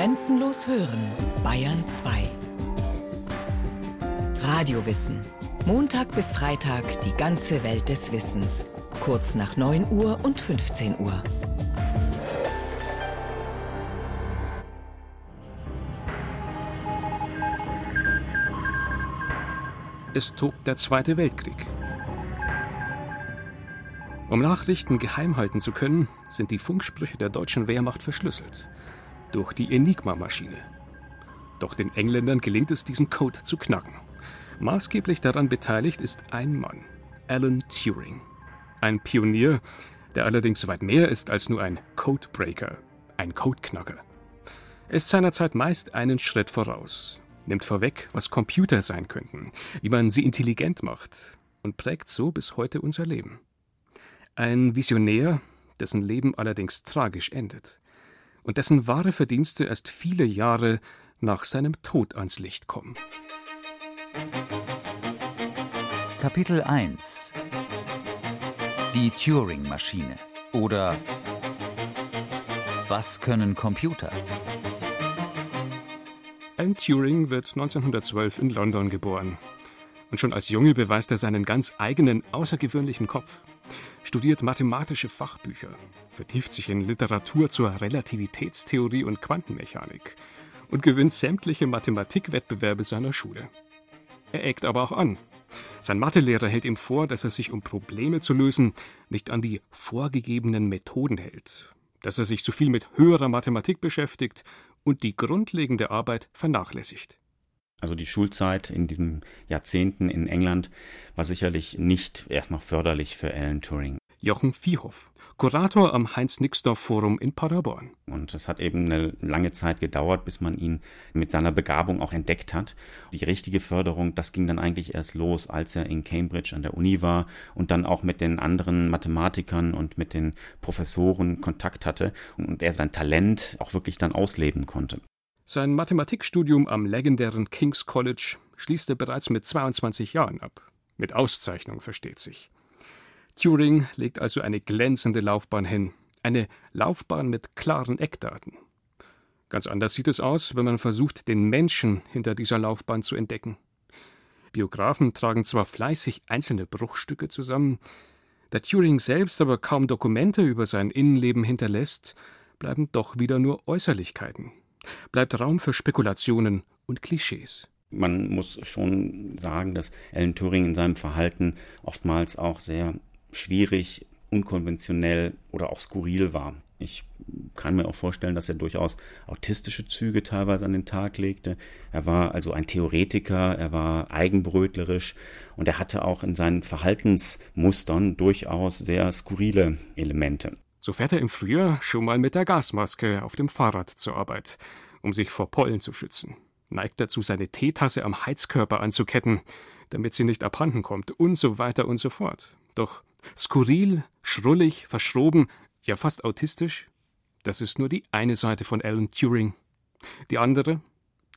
Grenzenlos hören, Bayern 2. Radiowissen. Montag bis Freitag die ganze Welt des Wissens. Kurz nach 9 Uhr und 15 Uhr. Es tobt der Zweite Weltkrieg. Um Nachrichten geheim halten zu können, sind die Funksprüche der deutschen Wehrmacht verschlüsselt. Durch die Enigma-Maschine. Doch den Engländern gelingt es, diesen Code zu knacken. Maßgeblich daran beteiligt ist ein Mann, Alan Turing. Ein Pionier, der allerdings weit mehr ist als nur ein Codebreaker, ein Codeknacker. Er ist seinerzeit meist einen Schritt voraus, nimmt vorweg, was Computer sein könnten, wie man sie intelligent macht und prägt so bis heute unser Leben. Ein Visionär, dessen Leben allerdings tragisch endet und dessen wahre Verdienste erst viele Jahre nach seinem Tod ans Licht kommen. Kapitel 1 Die Turing-Maschine oder Was können Computer? Alan Turing wird 1912 in London geboren. Und schon als Junge beweist er seinen ganz eigenen, außergewöhnlichen Kopf, studiert mathematische Fachbücher, vertieft sich in Literatur zur Relativitätstheorie und Quantenmechanik und gewinnt sämtliche Mathematikwettbewerbe seiner Schule. Er eckt aber auch an. Sein Mathelehrer hält ihm vor, dass er sich, um Probleme zu lösen, nicht an die vorgegebenen Methoden hält, dass er sich zu viel mit höherer Mathematik beschäftigt und die grundlegende Arbeit vernachlässigt. Also die Schulzeit in diesen Jahrzehnten in England war sicherlich nicht erstmal förderlich für Alan Turing. Jochen Viehhoff, Kurator am Heinz-Nixdorf-Forum in Paderborn. Und es hat eben eine lange Zeit gedauert, bis man ihn mit seiner Begabung auch entdeckt hat. Die richtige Förderung, das ging dann eigentlich erst los, als er in Cambridge an der Uni war und dann auch mit den anderen Mathematikern und mit den Professoren Kontakt hatte und er sein Talent auch wirklich dann ausleben konnte. Sein Mathematikstudium am legendären King's College schließt er bereits mit 22 Jahren ab. Mit Auszeichnung versteht sich. Turing legt also eine glänzende Laufbahn hin, eine Laufbahn mit klaren Eckdaten. Ganz anders sieht es aus, wenn man versucht, den Menschen hinter dieser Laufbahn zu entdecken. Biografen tragen zwar fleißig einzelne Bruchstücke zusammen, da Turing selbst aber kaum Dokumente über sein Innenleben hinterlässt, bleiben doch wieder nur Äußerlichkeiten. Bleibt Raum für Spekulationen und Klischees. Man muss schon sagen, dass Alan Turing in seinem Verhalten oftmals auch sehr schwierig, unkonventionell oder auch skurril war. Ich kann mir auch vorstellen, dass er durchaus autistische Züge teilweise an den Tag legte. Er war also ein Theoretiker, er war eigenbrötlerisch und er hatte auch in seinen Verhaltensmustern durchaus sehr skurrile Elemente. So fährt er im Frühjahr schon mal mit der Gasmaske auf dem Fahrrad zur Arbeit, um sich vor Pollen zu schützen. Neigt dazu, seine Teetasse am Heizkörper anzuketten, damit sie nicht abhanden kommt und so weiter und so fort. Doch Skurril, schrullig, verschroben, ja fast autistisch, das ist nur die eine Seite von Alan Turing. Die andere,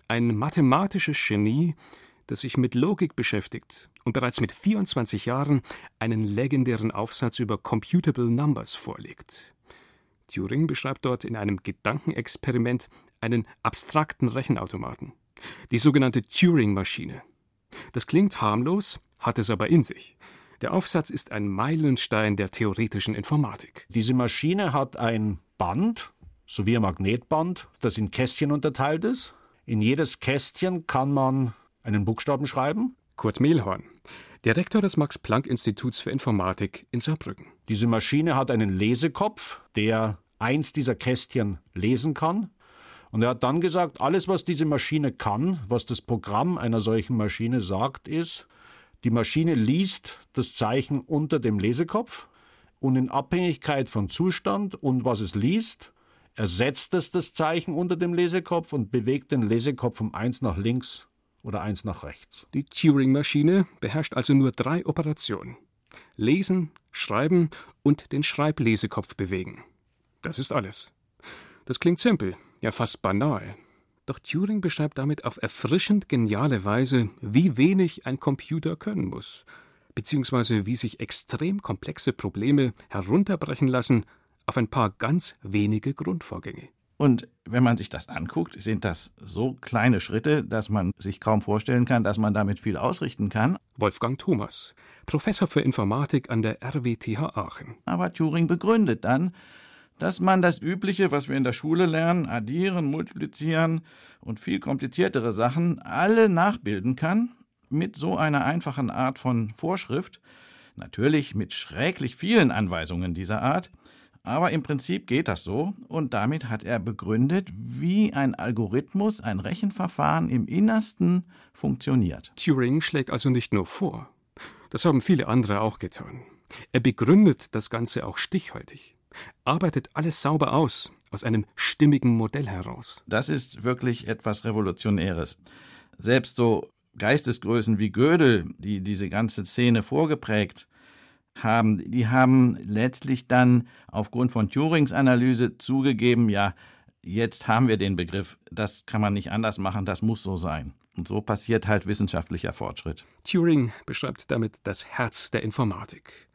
ein mathematisches Genie, das sich mit Logik beschäftigt und bereits mit 24 Jahren einen legendären Aufsatz über Computable Numbers vorlegt. Turing beschreibt dort in einem Gedankenexperiment einen abstrakten Rechenautomaten, die sogenannte Turing-Maschine. Das klingt harmlos, hat es aber in sich. Der Aufsatz ist ein Meilenstein der theoretischen Informatik. Diese Maschine hat ein Band, sowie ein Magnetband, das in Kästchen unterteilt ist. In jedes Kästchen kann man einen Buchstaben schreiben. Kurt Mehlhorn, Direktor des Max-Planck-Instituts für Informatik in Saarbrücken. Diese Maschine hat einen Lesekopf, der eins dieser Kästchen lesen kann. Und er hat dann gesagt, alles, was diese Maschine kann, was das Programm einer solchen Maschine sagt, ist, die Maschine liest das Zeichen unter dem Lesekopf und in Abhängigkeit von Zustand und was es liest, ersetzt es das Zeichen unter dem Lesekopf und bewegt den Lesekopf um eins nach links oder eins nach rechts. Die Turing-Maschine beherrscht also nur drei Operationen. Lesen, Schreiben und den Schreiblesekopf bewegen. Das ist alles. Das klingt simpel, ja fast banal. Doch Turing beschreibt damit auf erfrischend geniale Weise, wie wenig ein Computer können muss, beziehungsweise wie sich extrem komplexe Probleme herunterbrechen lassen auf ein paar ganz wenige Grundvorgänge. Und wenn man sich das anguckt, sind das so kleine Schritte, dass man sich kaum vorstellen kann, dass man damit viel ausrichten kann. Wolfgang Thomas, Professor für Informatik an der RWTH Aachen. Aber Turing begründet dann, dass man das Übliche, was wir in der Schule lernen, addieren, multiplizieren und viel kompliziertere Sachen, alle nachbilden kann mit so einer einfachen Art von Vorschrift, natürlich mit schrecklich vielen Anweisungen dieser Art, aber im Prinzip geht das so und damit hat er begründet, wie ein Algorithmus, ein Rechenverfahren im Innersten funktioniert. Turing schlägt also nicht nur vor. Das haben viele andere auch getan. Er begründet das Ganze auch stichhaltig, arbeitet alles sauber aus, aus einem stimmigen Modell heraus. Das ist wirklich etwas Revolutionäres. Selbst so Geistesgrößen wie Gödel, die diese ganze Szene vorgeprägt haben, die haben letztlich dann aufgrund von Turings Analyse zugegeben, ja, jetzt haben wir den Begriff, das kann man nicht anders machen, das muss so sein. Und so passiert halt wissenschaftlicher Fortschritt. Turing beschreibt damit das Herz der Informatik.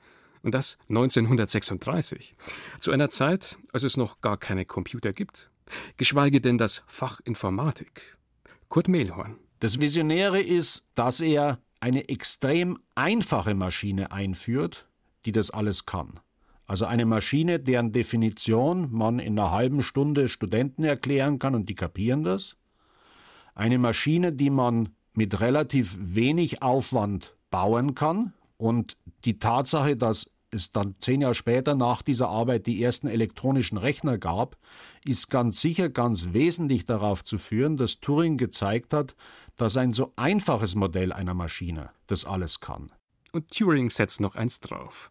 Und das 1936, zu einer Zeit, als es noch gar keine Computer gibt, geschweige denn das Fach Informatik. Kurt Mehlhorn. Das Visionäre ist, dass er eine extrem einfache Maschine einführt, die das alles kann. Also eine Maschine, deren Definition man in einer halben Stunde Studenten erklären kann und die kapieren das. Eine Maschine, die man mit relativ wenig Aufwand bauen kann. Und die Tatsache, dass es dann zehn Jahre später nach dieser Arbeit die ersten elektronischen Rechner gab, ist ganz sicher ganz wesentlich darauf zu führen, dass Turing gezeigt hat, dass ein so einfaches Modell einer Maschine das alles kann. Und Turing setzt noch eins drauf.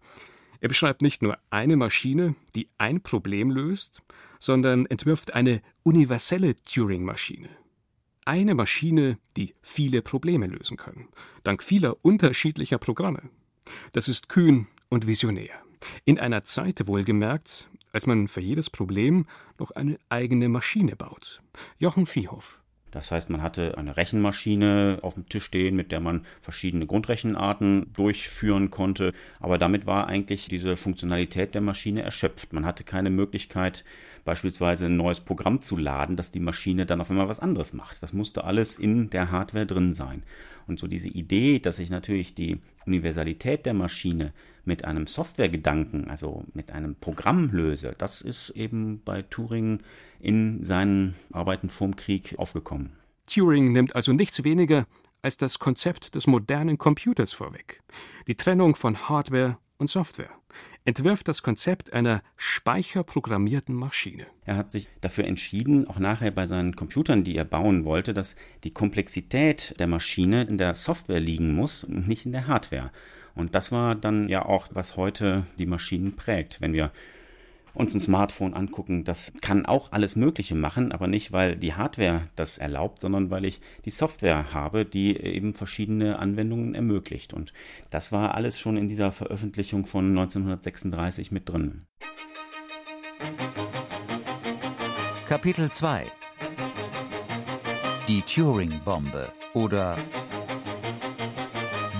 Er beschreibt nicht nur eine Maschine, die ein Problem löst, sondern entwirft eine universelle Turing-Maschine. Eine Maschine, die viele Probleme lösen kann, dank vieler unterschiedlicher Programme. Das ist kühn und visionär. In einer Zeit wohlgemerkt, als man für jedes Problem noch eine eigene Maschine baut. Jochen Viehhoff. Das heißt, man hatte eine Rechenmaschine auf dem Tisch stehen, mit der man verschiedene Grundrechenarten durchführen konnte. Aber damit war eigentlich diese Funktionalität der Maschine erschöpft. Man hatte keine Möglichkeit, beispielsweise ein neues Programm zu laden, dass die Maschine dann auf einmal was anderes macht. Das musste alles in der Hardware drin sein. Und so diese Idee, dass ich natürlich die Universalität der Maschine mit einem Softwaregedanken, also mit einem Programm löse, das ist eben bei Turing in seinen Arbeiten vorm Krieg aufgekommen. Turing nimmt also nichts weniger als das Konzept des modernen Computers vorweg. Die Trennung von Hardware und Software. Entwirft das Konzept einer speicherprogrammierten Maschine. Er hat sich dafür entschieden, auch nachher bei seinen Computern, die er bauen wollte, dass die Komplexität der Maschine in der Software liegen muss und nicht in der Hardware. Und das war dann ja auch, was heute die Maschinen prägt. Wenn wir uns ein Smartphone angucken. Das kann auch alles Mögliche machen, aber nicht, weil die Hardware das erlaubt, sondern weil ich die Software habe, die eben verschiedene Anwendungen ermöglicht. Und das war alles schon in dieser Veröffentlichung von 1936 mit drin. Kapitel 2 Die Turing-Bombe oder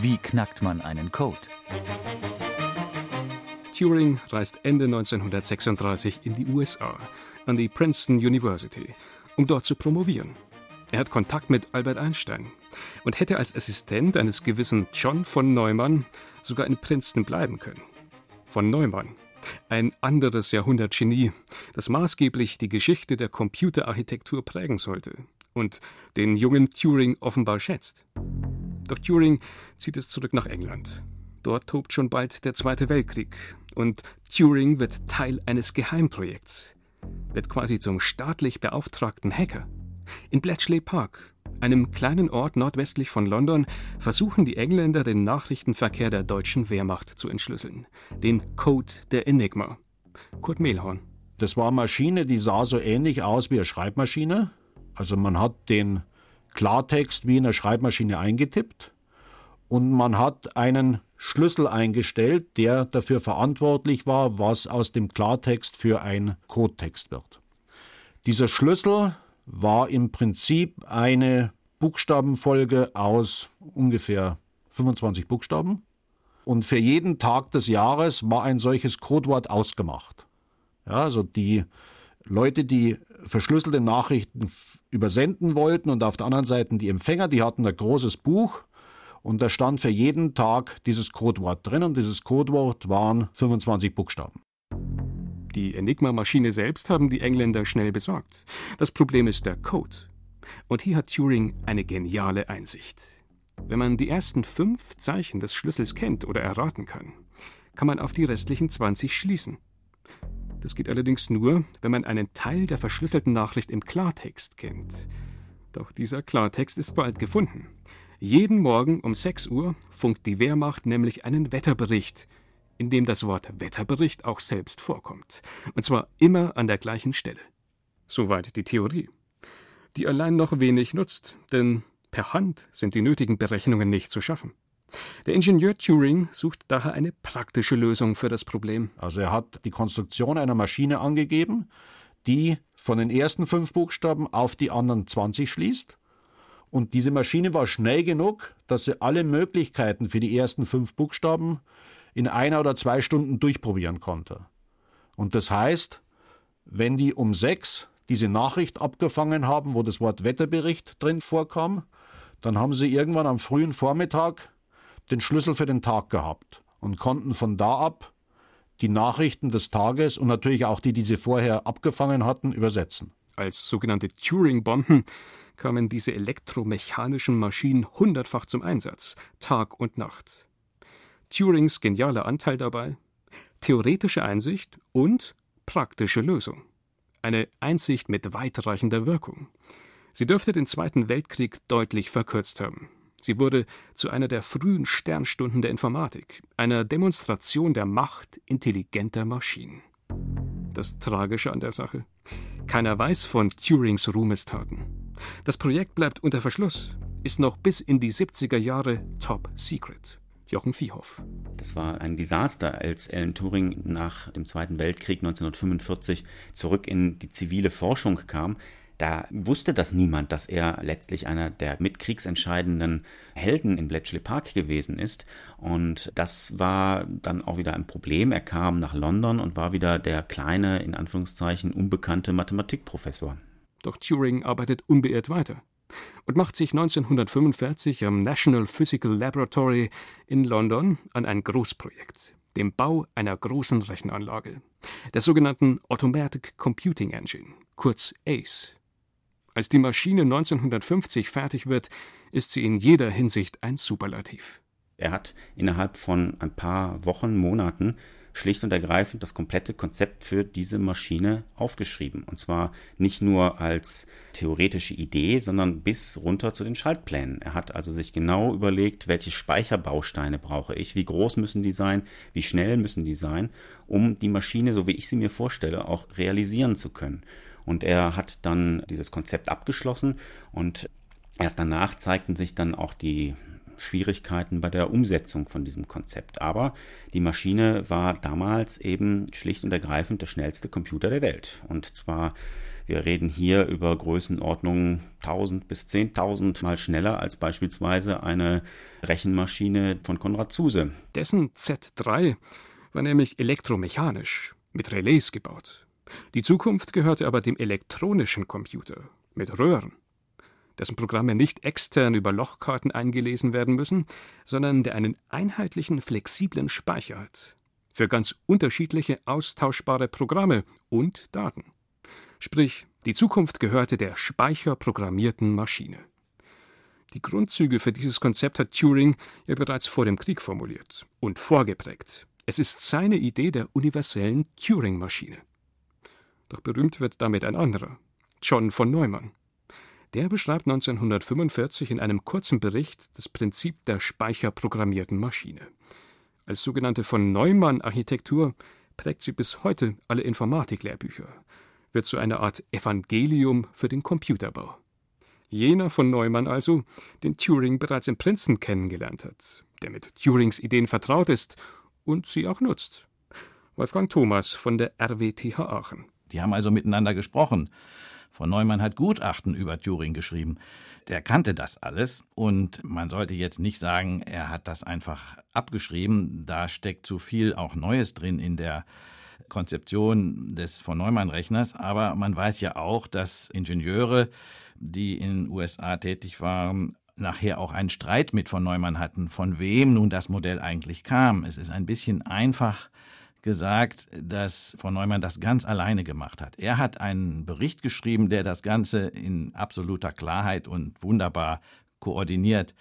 Wie knackt man einen Code? Turing reist Ende 1936 in die USA, an die Princeton University, um dort zu promovieren. Er hat Kontakt mit Albert Einstein und hätte als Assistent eines gewissen John von Neumann sogar in Princeton bleiben können. Von Neumann, ein anderes Jahrhundertgenie, das maßgeblich die Geschichte der Computerarchitektur prägen sollte und den jungen Turing offenbar schätzt. Doch Turing zieht es zurück nach England. Dort tobt schon bald der Zweite Weltkrieg und Turing wird Teil eines Geheimprojekts, wird quasi zum staatlich beauftragten Hacker. In Bletchley Park, einem kleinen Ort nordwestlich von London, versuchen die Engländer den Nachrichtenverkehr der deutschen Wehrmacht zu entschlüsseln. Den Code der Enigma. Kurt Mehlhorn. Das war eine Maschine, die sah so ähnlich aus wie eine Schreibmaschine. Also man hat den Klartext wie in einer Schreibmaschine eingetippt und man hat einen Schlüssel eingestellt, der dafür verantwortlich war, was aus dem Klartext für ein Codetext wird. Dieser Schlüssel war im Prinzip eine Buchstabenfolge aus ungefähr 25 Buchstaben. Und für jeden Tag des Jahres war ein solches Codewort ausgemacht. Ja, also die Leute, die verschlüsselte Nachrichten übersenden wollten und auf der anderen Seite die Empfänger, die hatten ein großes Buch und da stand für jeden Tag dieses Codewort drin und dieses Codewort waren 25 Buchstaben. Die Enigma-Maschine selbst haben die Engländer schnell besorgt. Das Problem ist der Code. Und hier hat Turing eine geniale Einsicht. Wenn man die ersten fünf Zeichen des Schlüssels kennt oder erraten kann, kann man auf die restlichen 20 schließen. Das geht allerdings nur, wenn man einen Teil der verschlüsselten Nachricht im Klartext kennt. Doch dieser Klartext ist bald gefunden. Jeden Morgen um 6 Uhr funkt die Wehrmacht nämlich einen Wetterbericht, in dem das Wort Wetterbericht auch selbst vorkommt. Und zwar immer an der gleichen Stelle. Soweit die Theorie. Die allein noch wenig nutzt, denn per Hand sind die nötigen Berechnungen nicht zu schaffen. Der Ingenieur Turing sucht daher eine praktische Lösung für das Problem. Also er hat die Konstruktion einer Maschine angegeben, die von den ersten fünf Buchstaben auf die anderen 20 schließt. Und diese Maschine war schnell genug, dass sie alle Möglichkeiten für die ersten fünf Buchstaben in einer oder zwei Stunden durchprobieren konnte. Und das heißt, wenn die um sechs diese Nachricht abgefangen haben, wo das Wort Wetterbericht drin vorkam, dann haben sie irgendwann am frühen Vormittag den Schlüssel für den Tag gehabt und konnten von da ab die Nachrichten des Tages und natürlich auch die, die sie vorher abgefangen hatten, übersetzen. Als sogenannte Turing-Bomben kamen diese elektromechanischen Maschinen hundertfach zum Einsatz, Tag und Nacht. Turings genialer Anteil dabei? Theoretische Einsicht und praktische Lösung. Eine Einsicht mit weitreichender Wirkung. Sie dürfte den Zweiten Weltkrieg deutlich verkürzt haben. Sie wurde zu einer der frühen Sternstunden der Informatik, einer Demonstration der Macht intelligenter Maschinen. Das Tragische an der Sache? Keiner weiß von Turings Ruhmestaten. Das Projekt bleibt unter Verschluss, ist noch bis in die 70er Jahre top secret. Jochen Viehhoff. Das war ein Desaster, als Alan Turing nach dem Zweiten Weltkrieg 1945 zurück in die zivile Forschung kam. Da wusste das niemand, dass er letztlich einer der mit kriegsentscheidenden Helden in Bletchley Park gewesen ist. Und das war dann auch wieder ein Problem. Er kam nach London und war wieder der kleine, in Anführungszeichen, unbekannte Mathematikprofessor. Doch Turing arbeitet unbeirrt weiter und macht sich 1945 am National Physical Laboratory in London an ein Großprojekt, dem Bau einer großen Rechenanlage, der sogenannten Automatic Computing Engine, kurz ACE. Als die Maschine 1950 fertig wird, ist sie in jeder Hinsicht ein Superlativ. Er hat innerhalb von ein paar Wochen, Monaten schlicht und ergreifend das komplette Konzept für diese Maschine aufgeschrieben. Und zwar nicht nur als theoretische Idee, sondern bis runter zu den Schaltplänen. Er hat also sich genau überlegt, welche Speicherbausteine brauche ich, wie groß müssen die sein, wie schnell müssen die sein, um die Maschine, so wie ich sie mir vorstelle, auch realisieren zu können. Und er hat dann dieses Konzept abgeschlossen und erst danach zeigten sich dann auch die Schwierigkeiten bei der Umsetzung von diesem Konzept. Aber die Maschine war damals eben schlicht und ergreifend der schnellste Computer der Welt. Und zwar, wir reden hier über Größenordnungen 1000 bis 10.000 mal schneller als beispielsweise eine Rechenmaschine von Konrad Zuse. Dessen Z3 war nämlich elektromechanisch mit Relais gebaut. Die Zukunft gehörte aber dem elektronischen Computer mit Röhren, dessen Programme nicht extern über Lochkarten eingelesen werden müssen, sondern der einen einheitlichen, flexiblen Speicher hat. Für ganz unterschiedliche austauschbare Programme und Daten. Sprich, die Zukunft gehörte der speicherprogrammierten Maschine. Die Grundzüge für dieses Konzept hat Turing ja bereits vor dem Krieg formuliert und vorgeprägt. Es ist seine Idee der universellen Turing-Maschine. Doch berühmt wird damit ein anderer, John von Neumann. Der beschreibt 1945 in einem kurzen Bericht das Prinzip der speicherprogrammierten Maschine. Als sogenannte von Neumann-Architektur prägt sie bis heute alle Informatiklehrbücher, wird zu einer Art Evangelium für den Computerbau. Jener von Neumann also, den Turing bereits in Princeton kennengelernt hat, der mit Turings Ideen vertraut ist und sie auch nutzt. Wolfgang Thomas von der RWTH Aachen. Die haben also miteinander gesprochen. Von Neumann hat Gutachten über Turing geschrieben. Der kannte das alles und man sollte jetzt nicht sagen, er hat das einfach abgeschrieben. Da steckt zu viel auch Neues drin in der Konzeption des von Neumann-Rechners. Aber man weiß ja auch, dass Ingenieure, die in den USA tätig waren, nachher auch einen Streit mit von Neumann hatten, von wem nun das Modell eigentlich kam. Es ist ein bisschen einfach gesagt, dass von Neumann das ganz alleine gemacht hat. Er hat einen Bericht geschrieben, der das Ganze in absoluter Klarheit und wunderbar koordiniert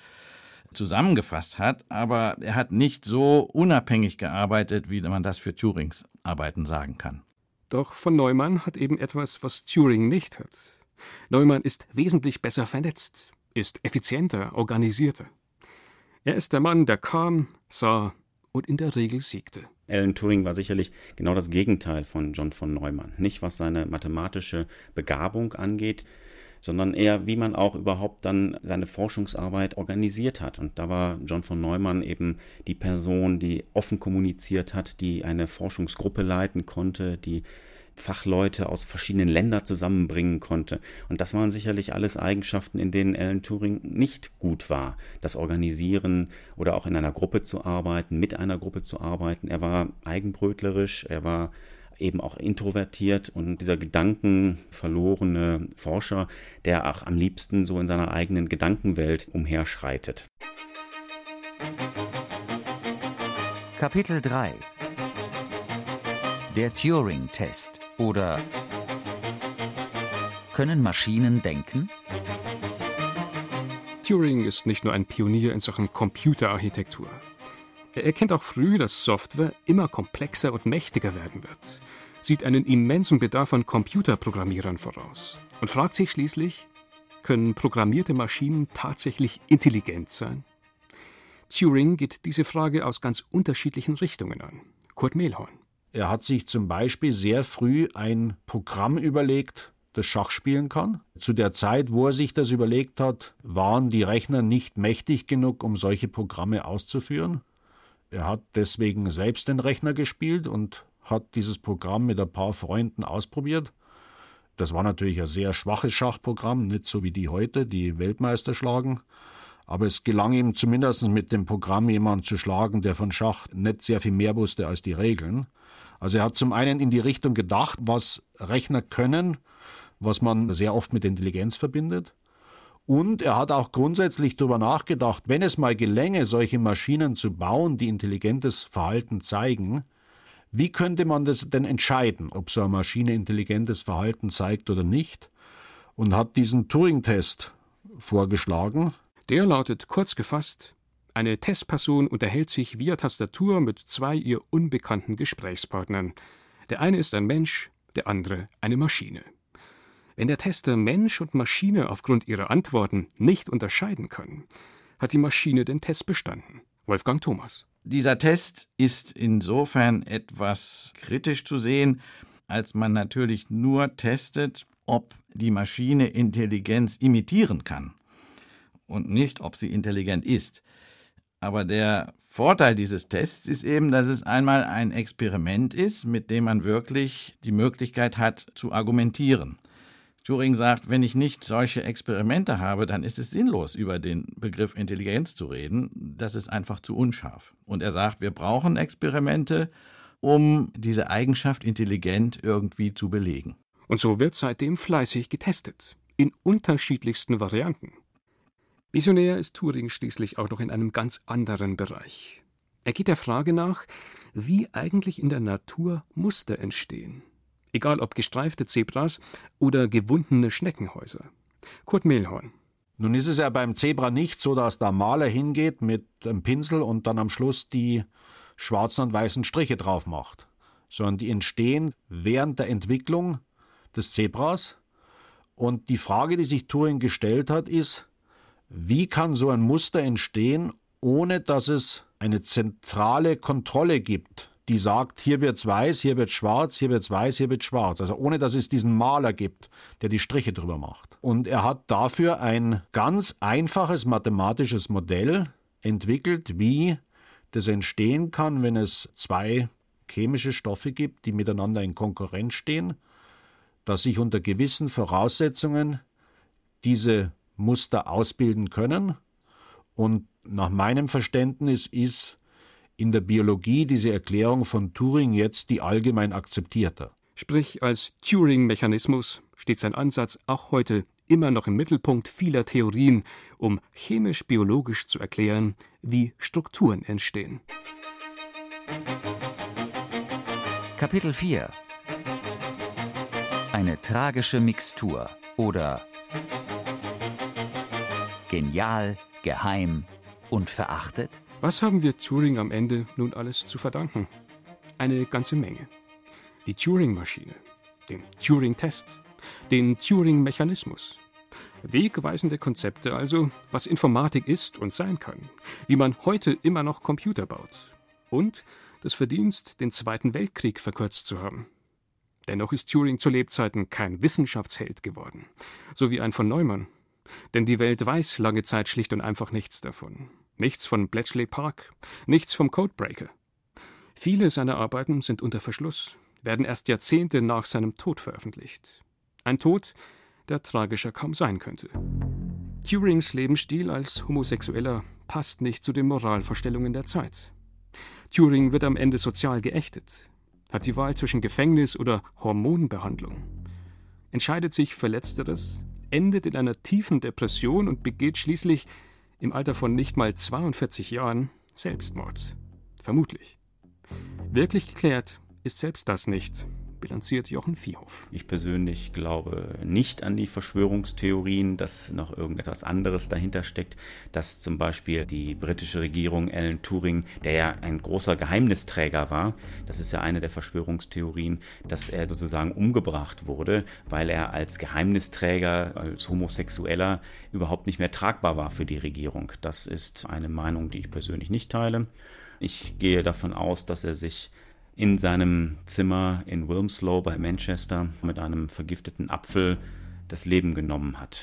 zusammengefasst hat, aber er hat nicht so unabhängig gearbeitet, wie man das für Turings Arbeiten sagen kann. Doch von Neumann hat eben etwas, was Turing nicht hat. Neumann ist wesentlich besser vernetzt, ist effizienter, organisierter. Er ist der Mann, der kam, sah und in der Regel siegte. Alan Turing war sicherlich genau das Gegenteil von John von Neumann. Nicht was seine mathematische Begabung angeht, sondern eher, wie man auch überhaupt dann seine Forschungsarbeit organisiert hat. Und da war John von Neumann eben die Person, die offen kommuniziert hat, die eine Forschungsgruppe leiten konnte, die Fachleute aus verschiedenen Ländern zusammenbringen konnte. Und das waren sicherlich alles Eigenschaften, in denen Alan Turing nicht gut war. Das Organisieren oder auch in einer Gruppe zu arbeiten, mit einer Gruppe zu arbeiten. Er war eigenbrötlerisch, er war eben auch introvertiert und dieser gedankenverlorene Forscher, der auch am liebsten so in seiner eigenen Gedankenwelt umherschreitet. Kapitel 3 Der Turing-Test oder Können Maschinen denken? Turing ist nicht nur ein Pionier in Sachen Computerarchitektur. Er erkennt auch früh, dass Software immer komplexer und mächtiger werden wird, sieht einen immensen Bedarf an Computerprogrammierern voraus und fragt sich schließlich, können programmierte Maschinen tatsächlich intelligent sein? Turing geht diese Frage aus ganz unterschiedlichen Richtungen an. Kurt Mehlhorn. Er hat sich zum Beispiel sehr früh ein Programm überlegt, das Schach spielen kann. Zu der Zeit, wo er sich das überlegt hat, waren die Rechner nicht mächtig genug, um solche Programme auszuführen. Er hat deswegen selbst den Rechner gespielt und hat dieses Programm mit ein paar Freunden ausprobiert. Das war natürlich ein sehr schwaches Schachprogramm, nicht so wie die heute, die Weltmeister schlagen. Aber es gelang ihm zumindest mit dem Programm jemanden zu schlagen, der von Schach nicht sehr viel mehr wusste als die Regeln. Also er hat zum einen in die Richtung gedacht, was Rechner können, was man sehr oft mit Intelligenz verbindet. Und er hat auch grundsätzlich darüber nachgedacht, wenn es mal gelänge, solche Maschinen zu bauen, die intelligentes Verhalten zeigen, wie könnte man das denn entscheiden, ob so eine Maschine intelligentes Verhalten zeigt oder nicht? Und hat diesen Turing-Test vorgeschlagen. Der lautet kurz gefasst, eine Testperson unterhält sich via Tastatur mit zwei ihr unbekannten Gesprächspartnern. Der eine ist ein Mensch, der andere eine Maschine. Wenn der Tester Mensch und Maschine aufgrund ihrer Antworten nicht unterscheiden kann, hat die Maschine den Test bestanden. Wolfgang Thomas. Dieser Test ist insofern etwas kritisch zu sehen, als man natürlich nur testet, ob die Maschine Intelligenz imitieren kann und nicht, ob sie intelligent ist. Aber der Vorteil dieses Tests ist eben, dass es einmal ein Experiment ist, mit dem man wirklich die Möglichkeit hat zu argumentieren. Turing sagt, wenn ich nicht solche Experimente habe, dann ist es sinnlos, über den Begriff Intelligenz zu reden. Das ist einfach zu unscharf. Und er sagt, wir brauchen Experimente, um diese Eigenschaft intelligent irgendwie zu belegen. Und so wird seitdem fleißig getestet. In unterschiedlichsten Varianten. Visionär ist Turing schließlich auch noch in einem ganz anderen Bereich. Er geht der Frage nach, wie eigentlich in der Natur Muster entstehen. Egal ob gestreifte Zebras oder gewundene Schneckenhäuser. Kurt Mehlhorn. Nun ist es ja beim Zebra nicht so, dass der Maler hingeht mit einem Pinsel und dann am Schluss die schwarzen und weißen Striche drauf macht, sondern die entstehen während der Entwicklung des Zebras. Und die Frage, die sich Turing gestellt hat, ist, wie kann so ein Muster entstehen, ohne dass es eine zentrale Kontrolle gibt, die sagt, hier wird's weiß, hier wird schwarz, hier wird's weiß, hier wird schwarz. Also ohne dass es diesen Maler gibt, der die Striche drüber macht. Und er hat dafür ein ganz einfaches mathematisches Modell entwickelt, wie das entstehen kann, wenn es zwei chemische Stoffe gibt, die miteinander in Konkurrenz stehen, dass sich unter gewissen Voraussetzungen diese Muster ausbilden können. Und nach meinem Verständnis ist in der Biologie diese Erklärung von Turing jetzt die allgemein akzeptierte. Sprich, als Turing-Mechanismus steht sein Ansatz auch heute immer noch im Mittelpunkt vieler Theorien, um chemisch-biologisch zu erklären, wie Strukturen entstehen. Kapitel 4 Eine tragische Mixtur oder Genial, geheim und verachtet? Was haben wir Turing am Ende nun alles zu verdanken? Eine ganze Menge. Die Turing-Maschine, den Turing-Test, den Turing-Mechanismus. Wegweisende Konzepte also, was Informatik ist und sein kann, wie man heute immer noch Computer baut. Und das Verdienst, den Zweiten Weltkrieg verkürzt zu haben. Dennoch ist Turing zu Lebzeiten kein Wissenschaftsheld geworden, so wie ein von Neumann. Denn die Welt weiß lange Zeit schlicht und einfach nichts davon. Nichts von Bletchley Park, nichts vom Codebreaker. Viele seiner Arbeiten sind unter Verschluss, werden erst Jahrzehnte nach seinem Tod veröffentlicht. Ein Tod, der tragischer kaum sein könnte. Turings Lebensstil als Homosexueller passt nicht zu den Moralvorstellungen der Zeit. Turing wird am Ende sozial geächtet, hat die Wahl zwischen Gefängnis oder Hormonbehandlung, entscheidet sich für Letzteres, endet in einer tiefen Depression und begeht schließlich im Alter von nicht mal 42 Jahren Selbstmord. Vermutlich. Wirklich geklärt ist selbst das nicht, bilanziert Jochen Viehhoff. Ich persönlich glaube nicht an die Verschwörungstheorien, dass noch irgendetwas anderes dahinter steckt, dass zum Beispiel die britische Regierung Alan Turing, der ja ein großer Geheimnisträger war, das ist ja eine der Verschwörungstheorien, dass er sozusagen umgebracht wurde, weil er als Geheimnisträger, als Homosexueller überhaupt nicht mehr tragbar war für die Regierung. Das ist eine Meinung, die ich persönlich nicht teile. Ich gehe davon aus, dass er sich in seinem Zimmer in Wilmslow bei Manchester mit einem vergifteten Apfel das Leben genommen hat.